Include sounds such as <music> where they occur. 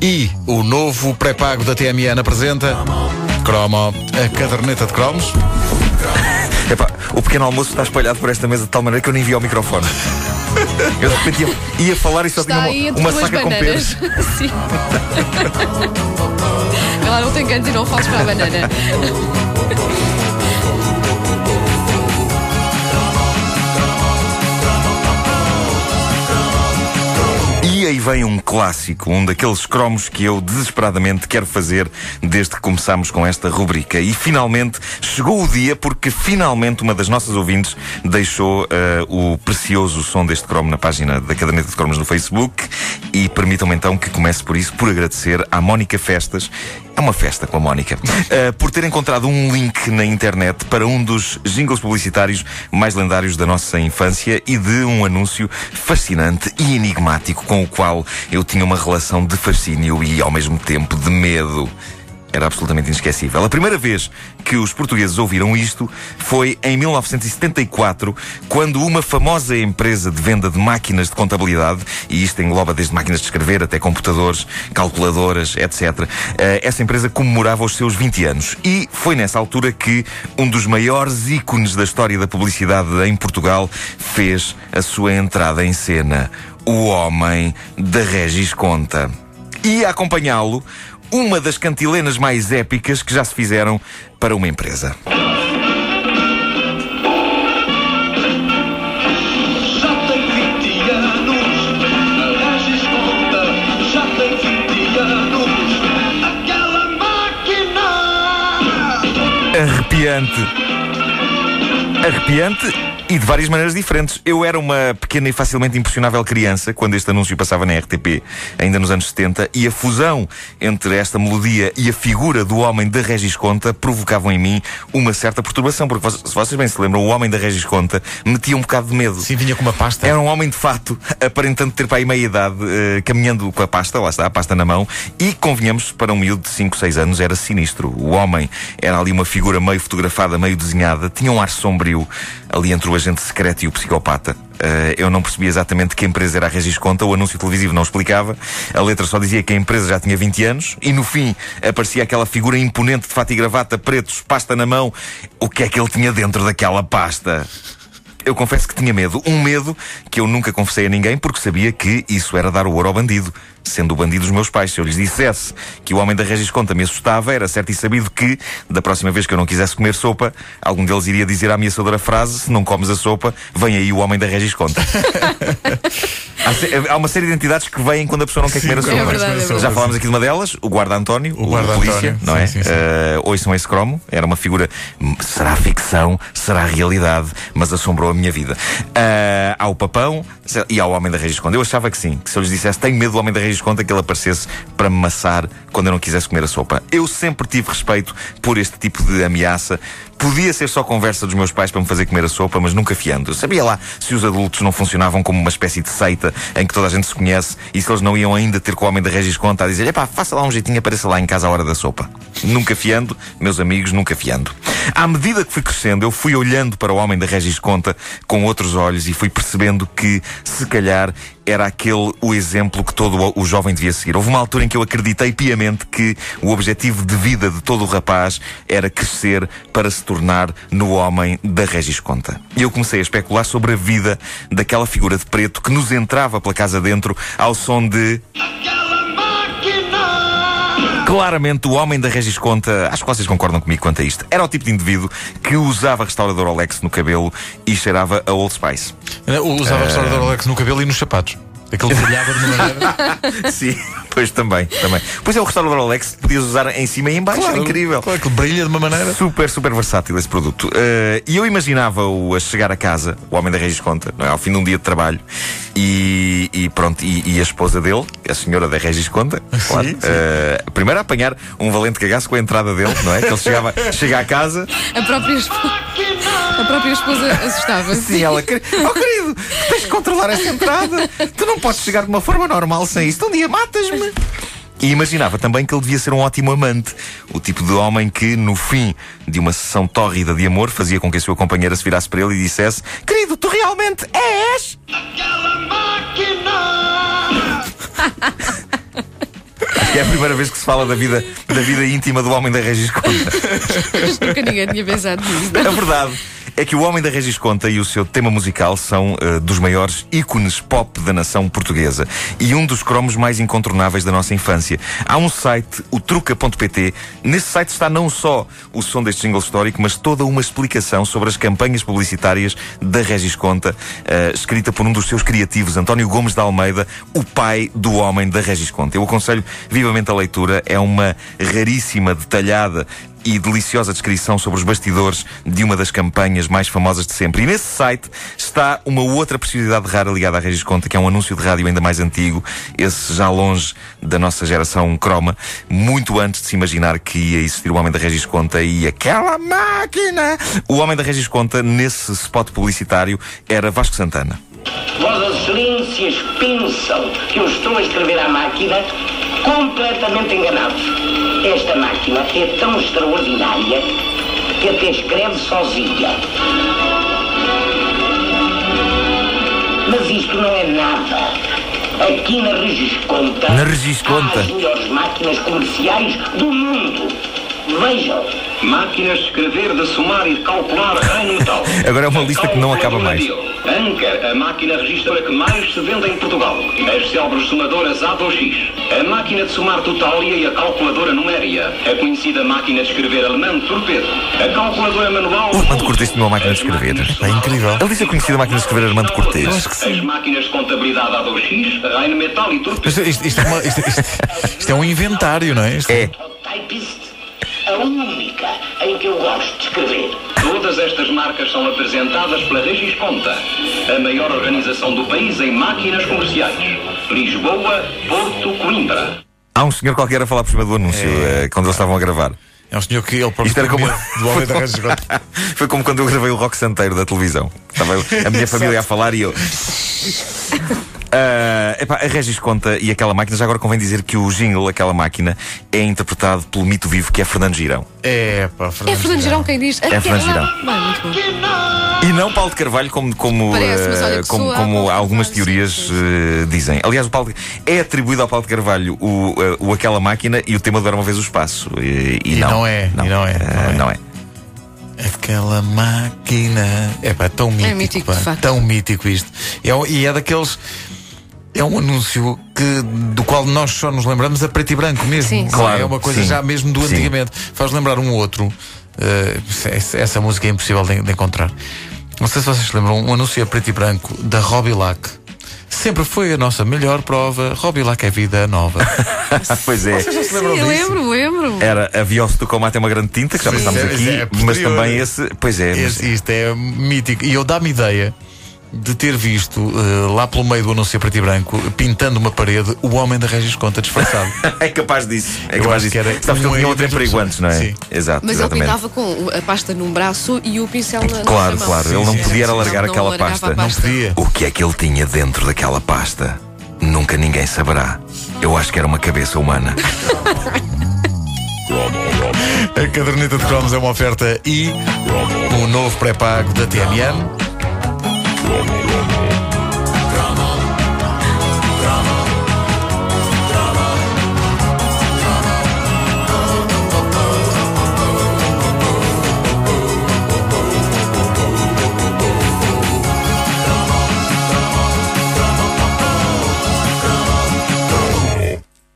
E o novo pré-pago da TMN apresenta Cromo, a caderneta de cromos. <laughs> Epá, o pequeno almoço está espalhado por esta mesa de tal maneira que eu nem vi ao microfone. Eu de repente ia, ia falar e só Está tinha uma, uma saca com pesos. <laughs> Sim. Ela não tem cantos e não falas para a banana. <laughs> aí vem um clássico, um daqueles cromos que eu desesperadamente quero fazer desde que começámos com esta rubrica. E finalmente chegou o dia porque finalmente uma das nossas ouvintes deixou eh, o precioso som deste cromo na página da Caderneta de Cromos no Facebook. E permitam-me então que comece por isso, por agradecer à Mónica Festas. É uma festa com a Mónica. <laughs> eh, por ter encontrado um link na internet para um dos jingles publicitários mais lendários da nossa infância e de um anúncio fascinante e enigmático com o qual eu tinha uma relação de fascínio e ao mesmo tempo de medo. Era absolutamente inesquecível. A primeira vez que os portugueses ouviram isto foi em 1974, quando uma famosa empresa de venda de máquinas de contabilidade, e isto engloba desde máquinas de escrever até computadores, calculadoras, etc., eh, essa empresa comemorava os seus 20 anos. E foi nessa altura que um dos maiores ícones da história da publicidade em Portugal fez a sua entrada em cena. O homem da Regis Conta. E a acompanhá-lo, uma das cantilenas mais épicas que já se fizeram para uma empresa. Já tem 20 anos, a Regis conta, já tem 20 anos, aquela máquina. Arrepiante. Arrepiante e de várias maneiras diferentes. Eu era uma pequena e facilmente impressionável criança quando este anúncio passava na RTP, ainda nos anos 70, e a fusão entre esta melodia e a figura do homem da Regis Conta provocavam em mim uma certa perturbação, porque se vocês bem se lembram, o homem da Regis Conta metia um bocado de medo. Sim, vinha com uma pasta. Era um homem de fato, aparentando ter para aí meia idade, eh, caminhando com a pasta, lá está, a pasta na mão, e convenhamos, para um miúdo de 5, 6 anos era sinistro. O homem era ali uma figura meio fotografada, meio desenhada, tinha um ar sombrio ali entre o agente secreto e o psicopata. Eh, eu não percebia exatamente que empresa era a Regis Conta, o anúncio televisivo não explicava, a letra só dizia que a empresa já tinha 20 anos, e no fim aparecia aquela figura imponente de fato e gravata, pretos, pasta na mão. O que é que ele tinha dentro daquela pasta? Eu confesso que tinha medo. Um medo que eu nunca confessei a ninguém porque sabia que isso era dar o ouro ao bandido. Sendo o bandido os meus pais. Se eu lhes dissesse que o homem da Regis Conta me assustava, era certo e sabido que, da próxima vez que eu não quisesse comer sopa, algum deles iria dizer a ameaçadora frase: se não comes a sopa, vem aí o homem da Regis Conta. <laughs> há, há uma série de entidades que vêm quando a pessoa não quer Sim, comer a é sopa. é verdade. Já falámos aqui de uma delas, o guarda António, o, guarda polícia, António. não Sim, é? sim, sim. Eh, ouçam esse cromo, era uma figura. hum, Será ficção, será realidade, mas assombrou a minha vida. Eh, há o papão e há o homem da Regis Conta. Eu achava que sim, que se eu lhes dissesse tenho medo do homem da Regis Conta, que ele aparecesse para me maçar quando eu não quisesse comer a sopa. Eu sempre tive respeito por este tipo de ameaça. Podia ser só conversa dos meus pais para me fazer comer a sopa, mas nunca fiando. Eu sabia lá se os adultos não funcionavam como uma espécie de seita em que toda a gente se conhece e se eles não iam ainda ter com o homem da Regis Conta a dizer: epá, faça lá um jeitinho, apareça lá em casa à hora da sopa. Nunca fiando, meus amigos, nunca fiando. À medida que fui crescendo, eu fui olhando para o homem da Regis Conta com outros olhos e fui percebendo que, se calhar, era aquele o exemplo que todo o- jovem devia seguir. Houve uma altura em que eu acreditei piamente que o objetivo de vida de todo o rapaz era crescer para se tornar no homem da Regis Conta. E eu comecei a especular sobre a vida daquela figura de preto que nos entrava pela casa dentro ao som de. Claramente, o homem da Regis Conta, acho que vocês concordam comigo quanto a isto, era o tipo de indivíduo que usava restaurador Olex no cabelo e cheirava a Old Spice. Eu Usava o restaurador Alex no cabelo e nos sapatos. Aquele <laughs> brilhava de uma maneira. <laughs> Sim, pois também, também. Pois é, o restaurador Olex que podias usar em cima e em baixo, era incrível. Claro que brilha de uma maneira. Super, super versátil esse produto. Eh, e eu imaginava-o a chegar a casa, o homem da Regis Conta, não é? ao fim de um dia de trabalho, e, e pronto, e, e a esposa dele, a senhora da Regis Conta, <laughs> claro, sim. eh, primeiro a apanhar um valente cagaço com a entrada dele, não é? Que ele chegava, <laughs> chega à casa, A própria, espo- a própria esposa assustava-se. Sim, ela. Oh, querido, tu tens de controlar essa entrada. Tu não podes chegar de uma forma normal sem isto. Um dia matas-me. E imaginava também que ele devia ser um ótimo amante. O tipo de homem que, no fim de uma sessão tórrida de amor, fazia com que a sua companheira se virasse para ele e dissesse: Querido, tu realmente és? Acho que é a primeira vez que se fala da vida, da vida íntima do homem da Regis Conta. Nunca ninguém tinha pensado nisso. A verdade é que o Homem da Regis Conta e o seu tema musical são eh, dos maiores ícones pop da nação portuguesa e um dos cromos mais incontornáveis da nossa infância. Há um site, o truca.pt. Nesse site está não só o som deste jingle histórico, mas toda uma explicação sobre as campanhas publicitárias da Regis Conta, eh, escrita por um dos seus criativos, António Gomes de Almeida, o pai do Homem da Regis Conta. Eu aconselho vivamente a leitura, é uma raríssima, detalhada e deliciosa descrição sobre os bastidores de uma das campanhas mais famosas de sempre. E nesse site está uma outra preciosidade rara ligada à Regis Conta, que é um anúncio de rádio ainda mais antigo, esse já longe da nossa geração croma, muito antes de se imaginar que ia existir o Homem da Regis Conta e aquela máquina. O Homem da Regis Conta, nesse spot publicitário, era Vasco Santana. Vossas Excelências pensam que eu estou a escrever à máquina completamente enganados. Esta máquina é tão extraordinária que até escreve sozinha. Mas isto não é nada. Aqui na Regisconta, Na Regisconta. há as melhores máquinas comerciais do mundo. Vejam. Máquinas de escrever, de somar e de calcular em metal. <laughs> Agora é uma lista que não acaba mais. Anker, a máquina registra que mais se vende em Portugal. As célebres somadoras A2X. A máquina de somar Totalia e a calculadora Numéria. A conhecida máquina de escrever alemã Torpedo. A calculadora manual... O Armando Cortês tinha uma máquina de escrever. É incrível. Ele disse a conhecida máquina de escrever Armando Cortês. As máquinas de contabilidade A2X, Rheinmetall e Torpedo. Isto, isto- isto é uma- isto- isto- isto é um inventário, não é? Isto- É. A única em que eu gosto de escrever. Todas estas marcas são apresentadas pela Regis Conta, a maior organização do país em máquinas comerciais. Lisboa, Porto, Coimbra. Há um senhor qualquer a falar por cima do anúncio, eh, quando eles estavam a gravar. É um senhor que ele próprio Isto era como. do homem da Regis <laughs> Conta. Foi como quando eu gravei o rock santeiro da televisão. Estava a minha <laughs> família a falar e eu. <laughs> Ah, epá, a Regis Conta e aquela máquina, já agora convém dizer que o jingle, aquela máquina, é interpretado pelo mito vivo que é Fernando Girão. É, pá, É Fernando Girão quem diz. É Fernando Girão. Bem, muito bom. E não Paulo de Carvalho, como, como, Parece, mas olha eh, que como, soa como a de algumas Carvalho, teorias sim, eh, dizem. Aliás, o Paulo, é atribuído ao Paulo de Carvalho o, eh, o Aquela Máquina e o tema do Era uma Vez o Espaço. E, E não é, e não é, eh, não é. não é. Aquela máquina. É pá, tão mítico. mítico, pá, de facto. Tão mítico isto. É, um- e é daqueles. É um anúncio que, do qual nós só nos lembramos a preto e branco mesmo. Sim. É? Claro, é uma coisa sim. já mesmo do Sim. antigamente. Faz lembrar um outro. eh, essa, música é impossível de, de encontrar. Não sei se vocês se lembram, um anúncio a preto e branco da Robilac. Sempre foi a nossa melhor prova. Robilac é vida nova. <laughs> pois é. Vocês já se Sim, lembram disso? lembro, lembro. Era havia o Stocomate é uma grande tinta, que já Sim, pensámos é- aqui, é mas posterior. também esse. Pois é. mas- isto é mítico. E eu dá-me ideia de ter visto eh, lá pelo meio do anúncio a preto e branco, pintando uma parede, o homem da Regis Conta disfarçado. <laughs> É capaz disso. É Eu capaz disso. que era Sabes que um eles tinham erro a trem das perigo pessoas. antes, não é? Sim. Exato, Mas ele exatamente. pintava com a pasta num braço e o pincel na, na Claro, claro. Ele não sim, podia era sim, largar Não aquela pasta. a Não podia. O que é que ele tinha dentro daquela pasta? Nunca ninguém saberá. Eu acho que era uma cabeça humana. <laughs> A caderneta de cromos é uma oferta e um novo pré-pago da TMN. Welcome.